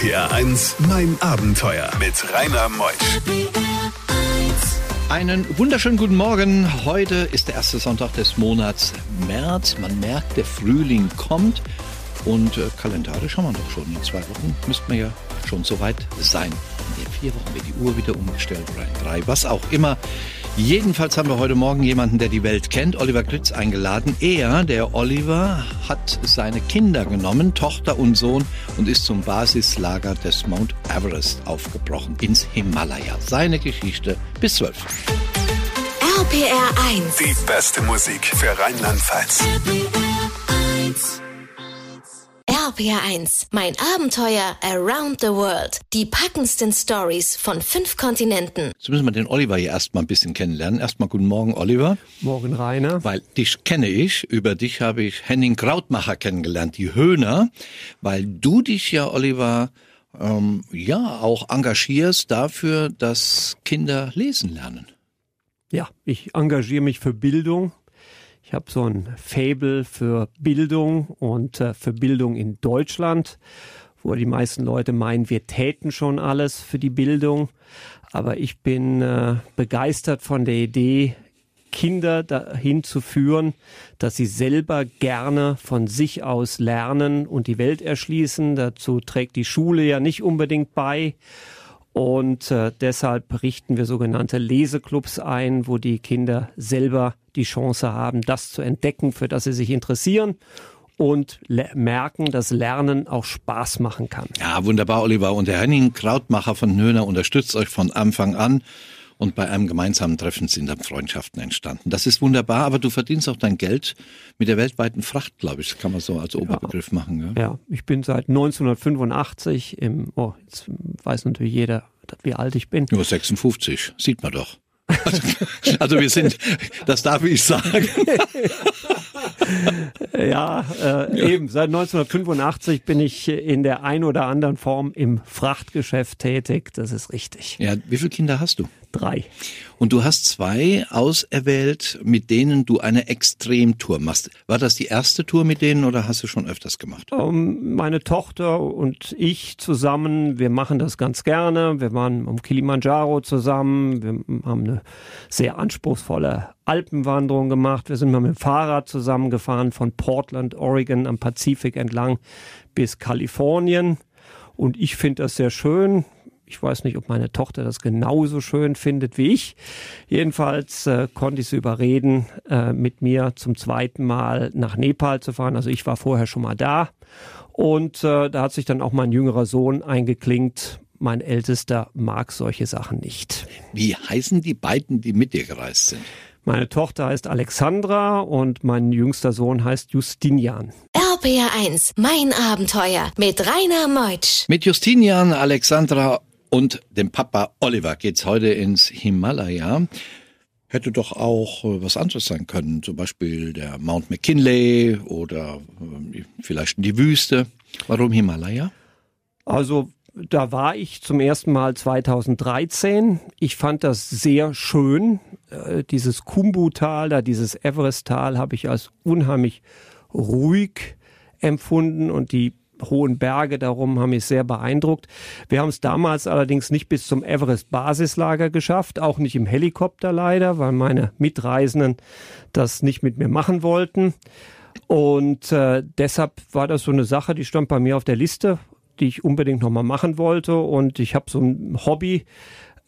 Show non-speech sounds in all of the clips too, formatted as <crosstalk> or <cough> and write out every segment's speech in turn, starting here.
RPR 1, mein Abenteuer mit Rainer Meusch. Einen wunderschönen guten Morgen. Heute ist der erste Sonntag des Monats März. Man merkt, der Frühling kommt. Und äh, kalendarisch haben wir doch schon. In zwei Wochen müssten wir ja schon soweit sein. In vier Wochen wird die Uhr wieder umgestellt oder in drei, was auch immer. Jedenfalls haben wir heute Morgen jemanden, der die Welt kennt, Oliver Gritz, eingeladen. Er, der Oliver, hat seine Kinder genommen, Tochter und Sohn, und ist zum Basislager des Mount Everest aufgebrochen, ins Himalaya. Seine Geschichte bis zwölf. RPR 1. Die beste Musik für Rheinland-Pfalz. RPR 1. Mein Abenteuer around the world. Die packendsten Stories von fünf Kontinenten. Jetzt müssen wir den Oliver hier erstmal ein bisschen kennenlernen. Erstmal guten Morgen, Oliver. Morgen, Rainer. Weil dich kenne ich, über dich habe ich Henning Krautmacher kennengelernt, die Höhner, weil du dich ja, Oliver, ähm, ja, auch engagierst dafür, dass Kinder lesen lernen. Ja, ich engagiere mich für Bildung. Ich habe so ein Fable für Bildung und äh, für Bildung in Deutschland, wo die meisten Leute meinen, wir täten schon alles für die Bildung. Aber ich bin äh, begeistert von der Idee, Kinder dahin zu führen, dass sie selber gerne von sich aus lernen und die Welt erschließen. Dazu trägt die Schule ja nicht unbedingt bei. Und äh, deshalb richten wir sogenannte Leseclubs ein, wo die Kinder selber die Chance haben, das zu entdecken, für das sie sich interessieren und merken, dass Lernen auch Spaß machen kann. Ja, wunderbar, Oliver. Und der Henning Krautmacher von Höhner unterstützt euch von Anfang an. Und bei einem gemeinsamen Treffen sind dann Freundschaften entstanden. Das ist wunderbar, aber du verdienst auch dein Geld mit der weltweiten Fracht, glaube ich. Das kann man so als Oberbegriff ja. machen. Ja? ja, ich bin seit 1985 im, oh, jetzt weiß natürlich jeder, wie alt ich bin. Nur 56, sieht man doch. Also, <laughs> also wir sind, das darf ich sagen. <laughs> ja, äh, eben. Seit 1985 bin ich in der ein oder anderen Form im Frachtgeschäft tätig. Das ist richtig. Ja, wie viele Kinder hast du? Drei. Und du hast zwei auserwählt, mit denen du eine Extremtour machst. War das die erste Tour mit denen oder hast du schon öfters gemacht? Um, ähm, meine Tochter und ich zusammen, wir machen das ganz gerne. Wir waren um Kilimanjaro zusammen. Wir haben eine sehr anspruchsvolle Alpenwanderung gemacht. Wir sind mal mit dem Fahrrad zusammengefahren von Portland, Oregon am Pazifik entlang bis Kalifornien. Und ich finde das sehr schön. Ich weiß nicht, ob meine Tochter das genauso schön findet wie ich. Jedenfalls äh, konnte ich sie überreden, äh, mit mir zum zweiten Mal nach Nepal zu fahren. Also ich war vorher schon mal da. Und äh, da hat sich dann auch mein jüngerer Sohn eingeklinkt. Mein ältester mag solche Sachen nicht. Wie heißen die beiden, die mit dir gereist sind? Meine Tochter heißt Alexandra und mein jüngster Sohn heißt Justinian. RPR 1, mein Abenteuer mit Rainer Meutsch. Mit Justinian, Alexandra und dem Papa Oliver geht's heute ins Himalaya. Hätte doch auch äh, was anderes sein können, zum Beispiel der Mount McKinley oder äh, vielleicht die Wüste. Warum Himalaya? Also da war ich zum ersten Mal 2013. Ich fand das sehr schön. Äh, dieses Kumbu-Tal, da dieses Everest-Tal habe ich als unheimlich ruhig empfunden und die hohen Berge darum haben mich sehr beeindruckt. Wir haben es damals allerdings nicht bis zum Everest-Basislager geschafft, auch nicht im Helikopter leider, weil meine Mitreisenden das nicht mit mir machen wollten. Und äh, deshalb war das so eine Sache, die stand bei mir auf der Liste, die ich unbedingt nochmal machen wollte. Und ich habe so ein Hobby,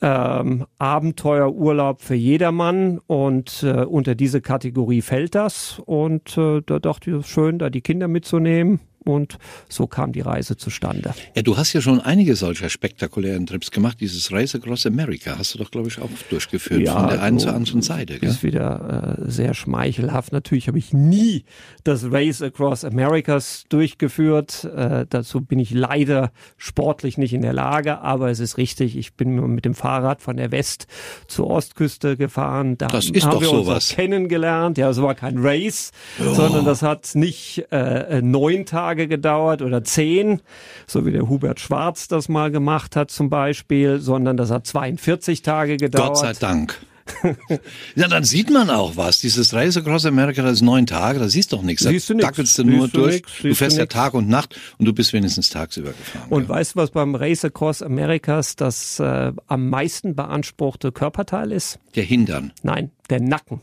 ähm, Abenteuerurlaub für jedermann und äh, unter diese Kategorie fällt das. Und äh, da dachte ich, schön, da die Kinder mitzunehmen und so kam die Reise zustande. Ja, du hast ja schon einige solcher spektakulären Trips gemacht. Dieses Race Across America hast du doch, glaube ich, auch durchgeführt, ja, von der einen zur anderen Seite. Gell? Ist wieder äh, sehr schmeichelhaft. Natürlich habe ich nie das Race Across Americas durchgeführt. Äh, dazu bin ich leider sportlich nicht in der Lage, aber es ist richtig. Ich bin mit dem Fahrrad von der West zur Ostküste gefahren. Da das ist haben doch wir sowas. uns kennengelernt. Ja, es war kein Race, oh. sondern das hat nicht äh, neun Tage Tage gedauert oder zehn, so wie der Hubert Schwarz das mal gemacht hat zum Beispiel, sondern das hat 42 Tage gedauert. Gott sei Dank. <laughs> ja, dann sieht man auch was. Dieses Race Across America, das ist neun Tage, da siehst du doch nichts. Da siehst du nix. dackelst du nur du durch. nix, du fährst du ja. Tag und Nacht und du bist wenigstens tagsüber gefahren. Und ja. weißt du, was beim Race Across Americas das äh, am meisten beanspruchte Körperteil ist? Der Hintern. Nein, der Nacken.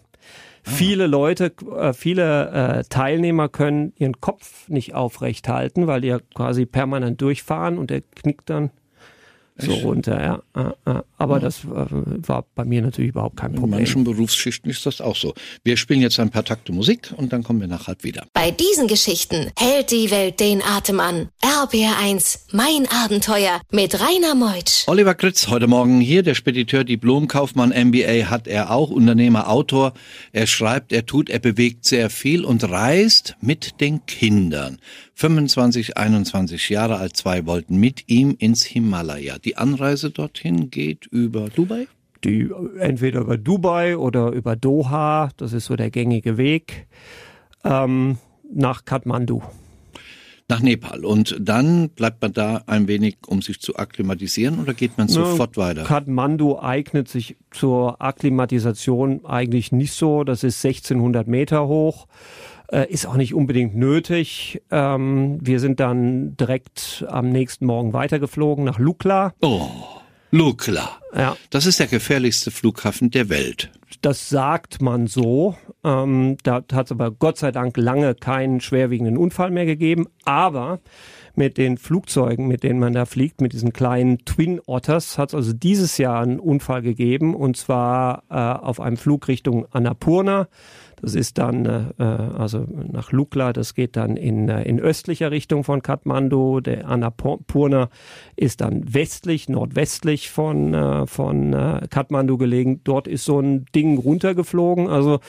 Viele Leute, äh, viele äh, Teilnehmer können ihren Kopf nicht aufrecht halten, weil die ja quasi permanent durchfahren und der knickt dann so runter. Ja. Aber das äh, war bei mir natürlich überhaupt kein In Problem. manchen Berufsschichten ist das auch so. Wir spielen jetzt ein paar Takte Musik und dann kommen wir nachher wieder. Bei diesen Geschichten hält die Welt den Atem an. RBR1, mein Abenteuer mit Rainer Meutsch. Oliver Kritz, heute Morgen hier, der Spediteur, Diplomkaufmann, MBA hat er auch, Unternehmer, Autor. Er schreibt, er tut, er bewegt sehr viel und reist mit den Kindern. 25, 21 Jahre alt, zwei wollten mit ihm ins Himalaya. Die Anreise dorthin geht über Dubai? die entweder über Dubai oder über Doha, das ist so der gängige Weg, ähm, nach Kathmandu. Nach Nepal. Und dann bleibt man da ein wenig, um sich zu akklimatisieren oder geht man sofort weiter? Kathmandu eignet sich zur Akklimatisation eigentlich nicht so. Das ist 1600 Meter hoch. Äh, ist auch nicht unbedingt nötig. Ähm, wir sind dann direkt am nächsten Morgen weitergeflogen nach Lukla. Oh, Lukla. Ja, Das ist der gefährlichste Flughafen der Welt. das sagt man so. Ähm, da hat es aber Gott sei Dank lange keinen schwerwiegenden Unfall mehr gegeben. Aber mit den Flugzeugen, mit denen man da fliegt, mit diesen kleinen Twin Otters, hat es also dieses Jahr einen Unfall gegeben. Und zwar äh, auf einem Flug Richtung Annapurna. Das ist dann äh, also nach Lukla, das geht dann in, äh, in östlicher Richtung von Kathmandu. Der Annapurna ist dann westlich, nordwestlich von, äh, von äh, Kathmandu gelegen. Dort ist so ein Ding runtergeflogen. Also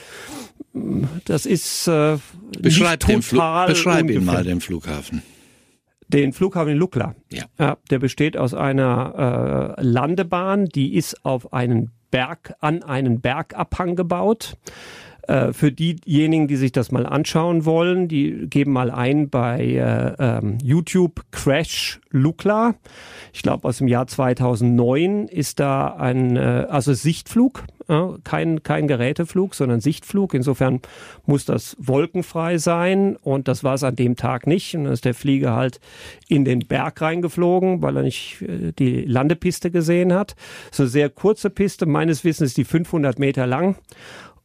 mh, das ist äh, Beschreib, den beschreib ihn mal, den Flughafen. Den Flughafen in Lukla. Ja. Ja, der besteht aus einer äh, Landebahn, die ist auf einen Berg, an einen Bergabhang gebaut. Äh, für diejenigen, die sich das mal anschauen wollen, die geben mal ein bei äh, ähm, YouTube Crash Lukla. Ich glaube, aus dem Jahr 2009 ist da ein, äh, also Sichtflug, kein, kein Geräteflug, sondern Sichtflug. Insofern muss das wolkenfrei sein und das war es an dem Tag nicht. Und dann ist der Flieger halt in den Berg reingeflogen, weil er nicht äh, die Landepiste gesehen hat. So sehr kurze Piste, meines Wissens ist die 500 Meter lang.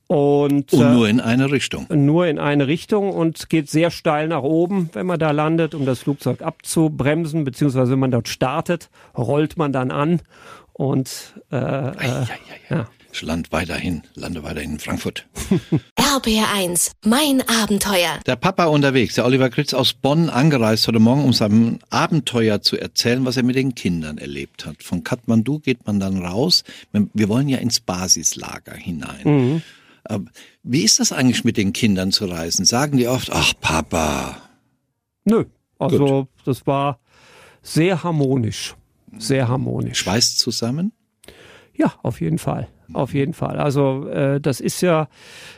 Und, Und äh, nur in eine Richtung. nur in eine Richtung und geht sehr steil nach oben, wenn man da landet, um das Flugzeug abzubremsen, beziehungsweise wenn man dort startet, rollt man dann an und äh, äh, ja. Ich land weiterhin, lande weiterhin in Frankfurt. <laughs> RBR1, mein Abenteuer. Der Papa unterwegs, der Oliver Kritz aus Bonn angereist heute Morgen, um sein Abenteuer zu erzählen, was er mit den Kindern erlebt hat. Von Kathmandu geht man dann raus. Wir wollen ja ins Basislager hinein. Äh, Wie ist das eigentlich mit den Kindern zu reisen? Sagen die oft, ach Papa, Nö, also das war sehr harmonisch, sehr harmonisch. schweißt zusammen? Ja, auf jeden Fall. Auf jeden Fall. Also äh, das ist ja,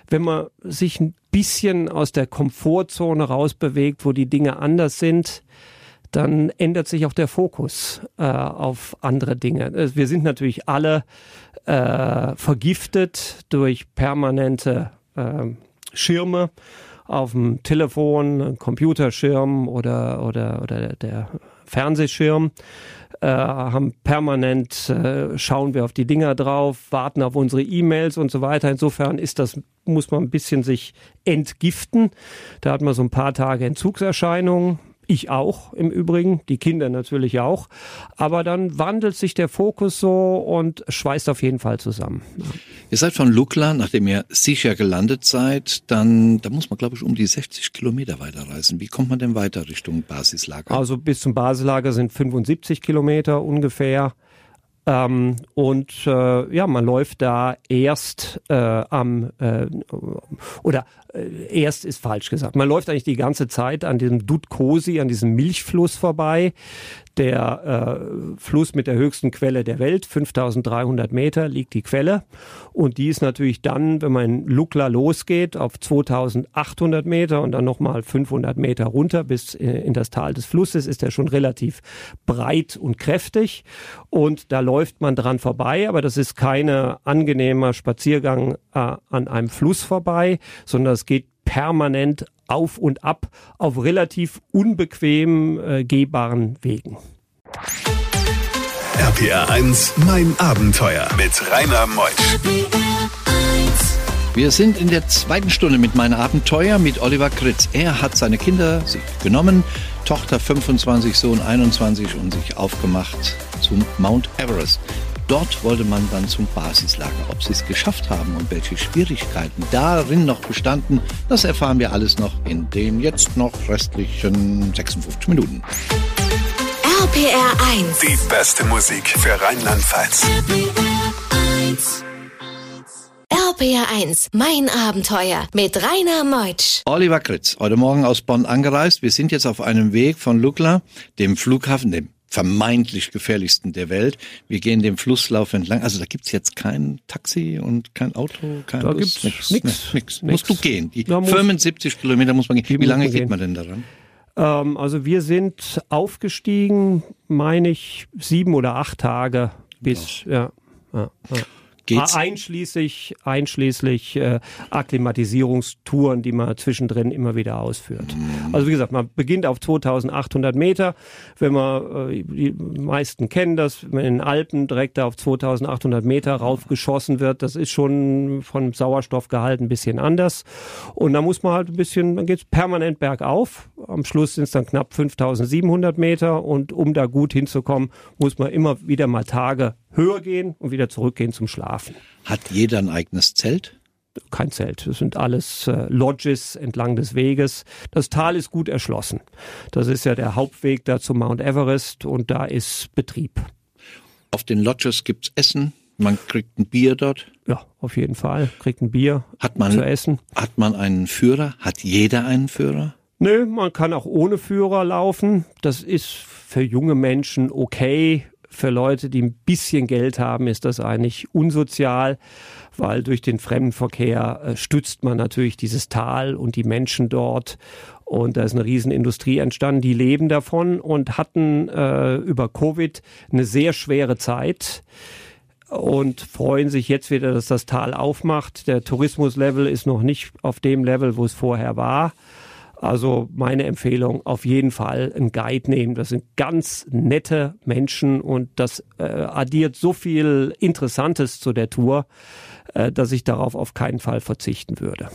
wenn man sich ein bisschen aus der Komfortzone rausbewegt, wo die Dinge anders sind, dann ändert sich auch der Fokus äh, auf andere Dinge. Äh, Wir sind natürlich alle äh, vergiftet durch permanente äh, Schirme auf dem Telefon, Computerschirm oder, oder, oder der Fernsehschirm äh, haben permanent, äh, schauen wir auf die Dinger drauf, warten auf unsere E-Mails und so weiter. Insofern ist das, muss man ein bisschen sich entgiften. Da hat man so ein paar Tage Entzugserscheinungen. Ich auch im Übrigen, die Kinder natürlich auch. Aber dann wandelt sich der Fokus so und schweißt auf jeden Fall zusammen. Ihr seid von Lukla, nachdem ihr sicher gelandet seid, dann, da muss man glaube ich um die 60 Kilometer weiterreisen. Wie kommt man denn weiter Richtung Basislager? Also bis zum Basislager sind 75 Kilometer ungefähr. Ähm, und äh, ja, man läuft da erst äh, am äh, oder äh, erst ist falsch gesagt. Man läuft eigentlich die ganze Zeit an diesem Dudkosi, an diesem Milchfluss vorbei. Der äh, Fluss mit der höchsten Quelle der Welt, 5300 Meter liegt die Quelle. Und die ist natürlich dann, wenn man in Lukla losgeht, auf 2800 Meter und dann nochmal 500 Meter runter bis äh, in das Tal des Flusses, ist er schon relativ breit und kräftig. Und da läuft man dran vorbei, aber das ist kein angenehmer Spaziergang äh, an einem Fluss vorbei, sondern es geht permanent auf und ab auf relativ unbequem äh, gehbaren Wegen. RPR 1, mein Abenteuer mit Rainer Meusch. Wir sind in der zweiten Stunde mit meinem Abenteuer mit Oliver Kritz. Er hat seine Kinder sich genommen, Tochter 25, Sohn 21 und sich aufgemacht zum Mount Everest. Dort wollte man dann zum Basislager. Ob sie es geschafft haben und welche Schwierigkeiten darin noch bestanden, das erfahren wir alles noch in den jetzt noch restlichen 56 Minuten. RPR 1. Die beste Musik für Rheinland-Pfalz. RPR 1, mein Abenteuer mit Rainer Meutsch. Oliver Kritz, heute Morgen aus Bonn angereist. Wir sind jetzt auf einem Weg von Lukla, dem Flughafen, dem vermeintlich gefährlichsten der Welt. Wir gehen dem Flusslauf entlang. Also da gibt's jetzt kein Taxi und kein Auto, kein Da Bus, gibt's nix, nix. Musst du gehen. Die Da muss- 75 Kilometer muss man gehen. Wie lange geht man denn daran? Ähm, also wir sind aufgestiegen, meine ich, sieben oder acht Tage bis, ja. ja, ja. Geht's? Einschließlich, einschließlich äh, Akklimatisierungstouren, die man zwischendrin immer wieder ausführt. Also wie gesagt, man beginnt auf 2800 Meter. Wenn man, äh, die meisten kennen das, wenn in den Alpen direkt auf 2800 Meter raufgeschossen wird, das ist schon von Sauerstoffgehalt ein bisschen anders. Und da muss man halt ein bisschen, dann geht's permanent bergauf. Am Schluss sind es dann knapp 5700 Meter und um da gut hinzukommen, muss man immer wieder mal Tage höher gehen und wieder zurückgehen zum Schlafen. Hat jeder ein eigenes Zelt? Kein Zelt. Das sind alles äh, Lodges entlang des Weges. Das Tal ist gut erschlossen. Das ist ja der Hauptweg da zum Mount Everest und da ist Betrieb. Auf den Lodges gibt's Essen. Man kriegt ein Bier dort. Ja, auf jeden Fall. Kriegt ein Bier Hat man, zu essen. hat man einen Führer? Hat jeder einen Führer? Nö, man kann auch ohne Führer laufen. Das ist für junge Menschen okay. Für Leute, die ein bisschen Geld haben, ist das eigentlich unsozial, weil durch den Fremdenverkehr äh, stützt man natürlich dieses Tal und die Menschen dort. Und da ist eine Riesenindustrie entstanden, die leben davon und hatten äh, über Covid eine sehr schwere Zeit und freuen sich jetzt wieder, dass das Tal aufmacht. Der Tourismuslevel ist noch nicht auf dem Level, wo es vorher war. Also meine Empfehlung, auf jeden Fall einen Guide nehmen. Das sind ganz nette Menschen und das äh, addiert so viel Interessantes zu der Tour, äh, dass ich darauf auf keinen Fall verzichten würde.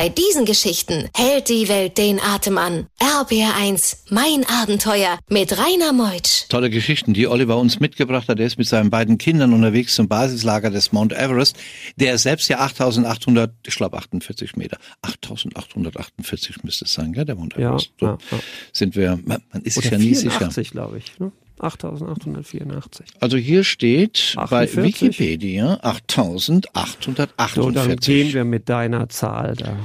Bei diesen Geschichten hält die Welt den Atem an. RPR 1, mein Abenteuer mit Rainer Meutsch. Tolle Geschichten, die Oliver uns mitgebracht hat. Er ist mit seinen beiden Kindern unterwegs zum Basislager des Mount Everest. Der selbst ja 8800, ich glaube 48 Meter. 8848 müsste es sein, gell, der Mount Ja, Everest. So ja, ja. sind wir, man man ist sich Oder ja nie sicher. 84, glaube ich. Ne? 8884. Also hier steht 48. bei Wikipedia So, dann 8848. gehen wir mit deiner Zahl da.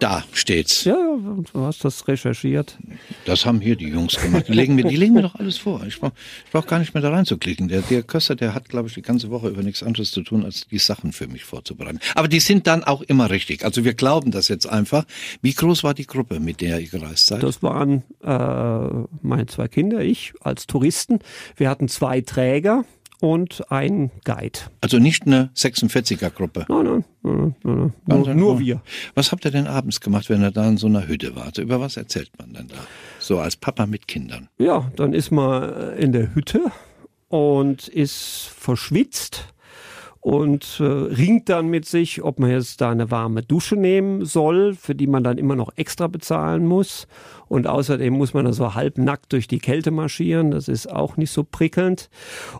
Da steht's. Ja, du hast das recherchiert. Das haben hier die Jungs gemacht. Die legen mir, die legen mir doch alles vor. Ich brauche brauch gar nicht mehr da reinzuklicken. Der, der Köster, der hat, glaube ich, die ganze Woche über nichts anderes zu tun, als die Sachen für mich vorzubereiten. Aber die sind dann auch immer richtig. Also wir glauben das jetzt einfach. Wie groß war die Gruppe, mit der ihr gereist seid? Das waren äh, meine zwei Kinder, ich als Touristen. Wir hatten zwei Träger und einen Guide. Also nicht eine 46er-Gruppe. Nein, nein, nein, nein, nein. Nur, nur wir. Was habt ihr denn abends gemacht, wenn ihr da in so einer Hütte wart? Über was erzählt man denn da? So als Papa mit Kindern. Ja, dann ist man in der Hütte und ist verschwitzt und äh, ringt dann mit sich, ob man jetzt da eine warme Dusche nehmen soll, für die man dann immer noch extra bezahlen muss. Und außerdem muss man dann so halbnackt durch die Kälte marschieren. Das ist auch nicht so prickelnd.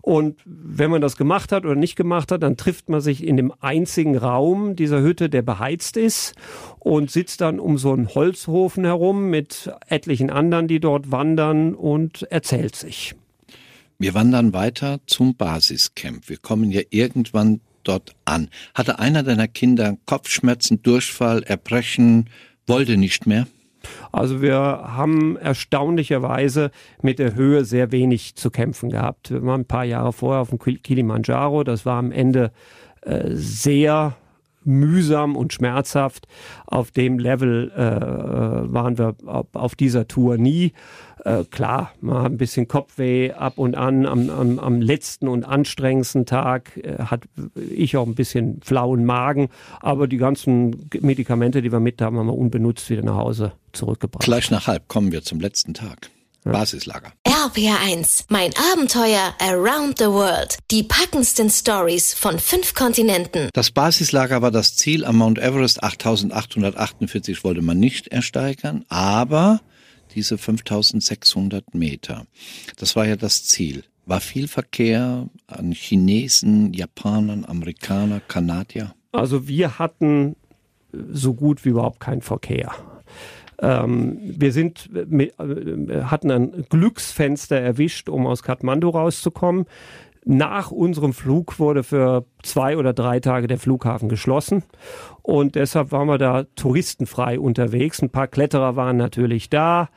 Und wenn man das gemacht hat oder nicht gemacht hat, dann trifft man sich in dem einzigen Raum dieser Hütte, der beheizt ist und sitzt dann um so einen Holzhofen herum mit etlichen anderen, die dort wandern und erzählt sich. Wir wandern weiter zum Basiscamp. Wir kommen ja irgendwann dort an. Hatte einer deiner Kinder Kopfschmerzen, Durchfall, Erbrechen, wollte nicht mehr? Also wir haben erstaunlicherweise mit der Höhe sehr wenig zu kämpfen gehabt. Wir waren ein paar Jahre vorher auf dem Kil- Kilimanjaro. Das war am Ende äh, sehr mühsam und schmerzhaft. Auf dem Level äh, waren wir auf dieser Tour nie. Äh, klar, man hat ein bisschen Kopfweh ab und an. Am, am, am letzten und anstrengendsten Tag äh, hat ich auch ein bisschen flauen Magen. Aber die ganzen Medikamente, die wir mit haben, haben wir unbenutzt wieder nach Hause zurückgebracht. Gleich nach halb kommen wir zum letzten Tag. Basislager. RPR1, mein Abenteuer around the world. Die packendsten Stories von fünf Kontinenten. Das Basislager war das Ziel am Mount Everest. 8848 wollte man nicht ersteigern, aber diese 5600 Meter, das war ja das Ziel. War viel Verkehr an Chinesen, Japanern, Amerikaner, Kanadier? Also wir hatten so gut wie überhaupt keinen Verkehr. Ähm, wir sind, mit, äh, hatten ein Glücksfenster erwischt, um aus Kathmandu rauszukommen. Nach unserem Flug wurde für zwei oder drei Tage der Flughafen geschlossen und deshalb waren wir da touristenfrei unterwegs. Ein paar Kletterer waren natürlich da.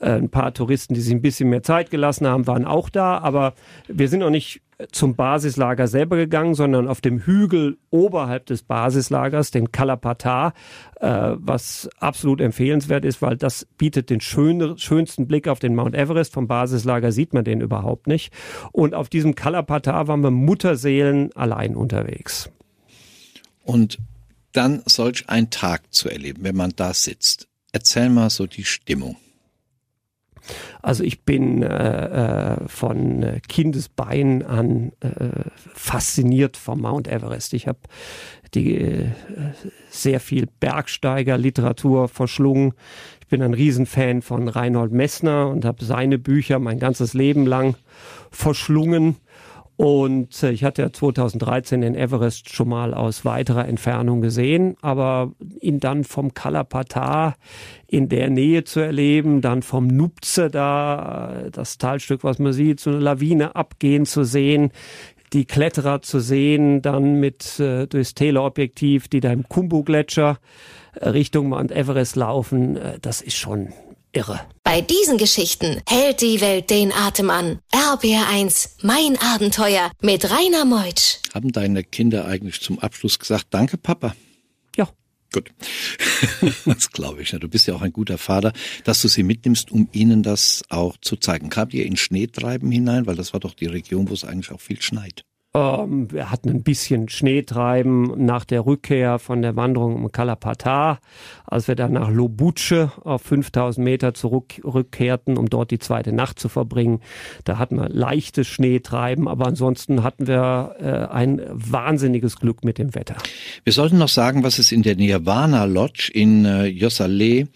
Äh, ein paar Touristen, die sich ein bisschen mehr Zeit gelassen haben, waren auch da, aber wir sind noch nicht zum Basislager selber gegangen, sondern auf dem Hügel oberhalb des Basislagers, den Kalapata, äh, was absolut empfehlenswert ist, weil das bietet den schön, schönsten Blick auf den Mount Everest. Vom Basislager sieht man den überhaupt nicht. Und auf diesem Kalapata waren wir Mutterseelen allein unterwegs. Und dann solch ein Tag zu erleben, wenn man da sitzt. Erzähl mal so die Stimmung. Also ich bin äh, äh von Kindesbein an äh, fasziniert vom Mount Everest. Ich habe die äh, sehr viel Bergsteiger-Literatur verschlungen. Ich bin ein Riesenfan von Reinhold Messner und habe seine Bücher mein ganzes Leben lang verschlungen. Und äh, ich hatte ja 2013 den Everest schon mal aus weiterer Entfernung gesehen, aber ihn dann vom Kalapata in der Nähe zu erleben, dann vom Nupze da, äh, das Talstück, was man sieht, so eine Lawine abgehen zu sehen, die Kletterer zu sehen, dann mit äh, durchs Teleobjektiv, die da im Kumbu-Gletscher Richtung Mount Everest laufen, das ist schon irre. Bei diesen Geschichten hält die Welt den Atem an. RBR1, mein Abenteuer mit Rainer Meutsch. Haben deine Kinder eigentlich zum Abschluss gesagt, danke Papa? Ja. Gut. <laughs> das glaube ich. Du bist ja auch ein guter Vater, dass du sie mitnimmst, um ihnen das auch zu zeigen. Kamt ihr in Schneetreiben hinein? Weil das war doch die Region, wo es eigentlich auch viel schneit. Ähm, wir hatten ein bisschen Schneetreiben nach der Rückkehr von der Wanderung um Kalapata, als wir dann nach Lobuce auf 5000 Meter zurückkehrten, um dort die zweite Nacht zu verbringen. Da hatten wir leichtes Schneetreiben, aber ansonsten hatten wir äh, ein wahnsinniges Glück mit dem Wetter. Wir sollten noch sagen, was es in der Nirvana Lodge in äh, Yossale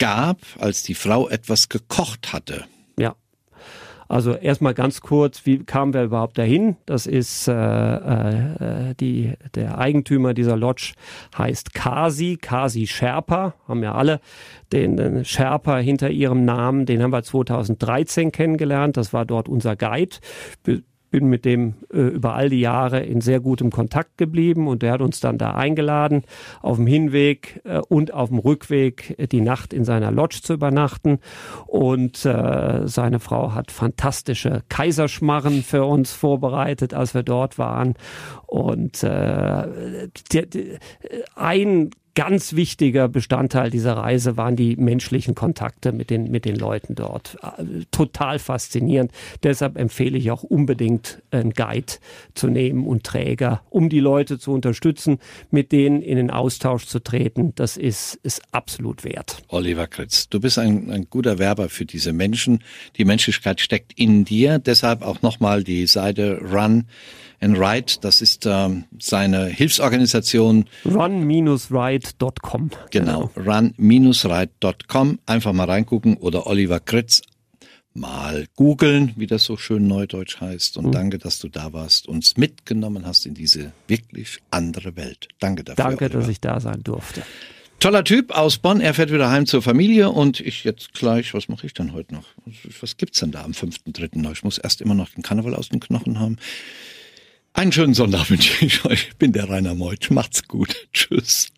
gab, als die Frau etwas gekocht hatte. Also erstmal ganz kurz, wie kamen wir überhaupt dahin? Das ist äh, äh, die, der Eigentümer dieser Lodge heißt Kasi, Kasi Sherpa, haben ja alle den, den Sherpa hinter ihrem Namen, den haben wir 2013 kennengelernt, das war dort unser Guide bin mit dem äh, über all die Jahre in sehr gutem Kontakt geblieben und der hat uns dann da eingeladen, auf dem Hinweg äh, und auf dem Rückweg äh, die Nacht in seiner Lodge zu übernachten. Und äh, seine Frau hat fantastische Kaiserschmarren für uns vorbereitet, als wir dort waren. Und äh, die, die, ein ganz wichtiger Bestandteil dieser Reise waren die menschlichen Kontakte mit den, mit den Leuten dort. Total faszinierend. Deshalb empfehle ich auch unbedingt einen Guide zu nehmen und Träger, um die Leute zu unterstützen, mit denen in den Austausch zu treten. Das ist, ist absolut wert. Oliver Kritz, du bist ein, ein guter Werber für diese Menschen. Die Menschlichkeit steckt in dir. Deshalb auch nochmal die Seite Run and Ride. Das ist ähm, seine Hilfsorganisation. Run-ride.com. Genau, genau. run-ride.com. Einfach mal reingucken oder Oliver Kritz mal googeln, wie das so schön neudeutsch heißt. Und mhm. danke, dass du da warst, uns mitgenommen hast in diese wirklich andere Welt. Danke dafür. Danke, Oliver. dass ich da sein durfte. Toller Typ aus Bonn, er fährt wieder heim zur Familie und ich jetzt gleich, was mache ich dann heute noch? Was gibt's denn da am 5.3.? Ich muss erst immer noch den Karneval aus den Knochen haben. Einen schönen Sonntag wünsche ich euch. Ich bin der Rainer Meutsch. Macht's gut. <laughs> Tschüss.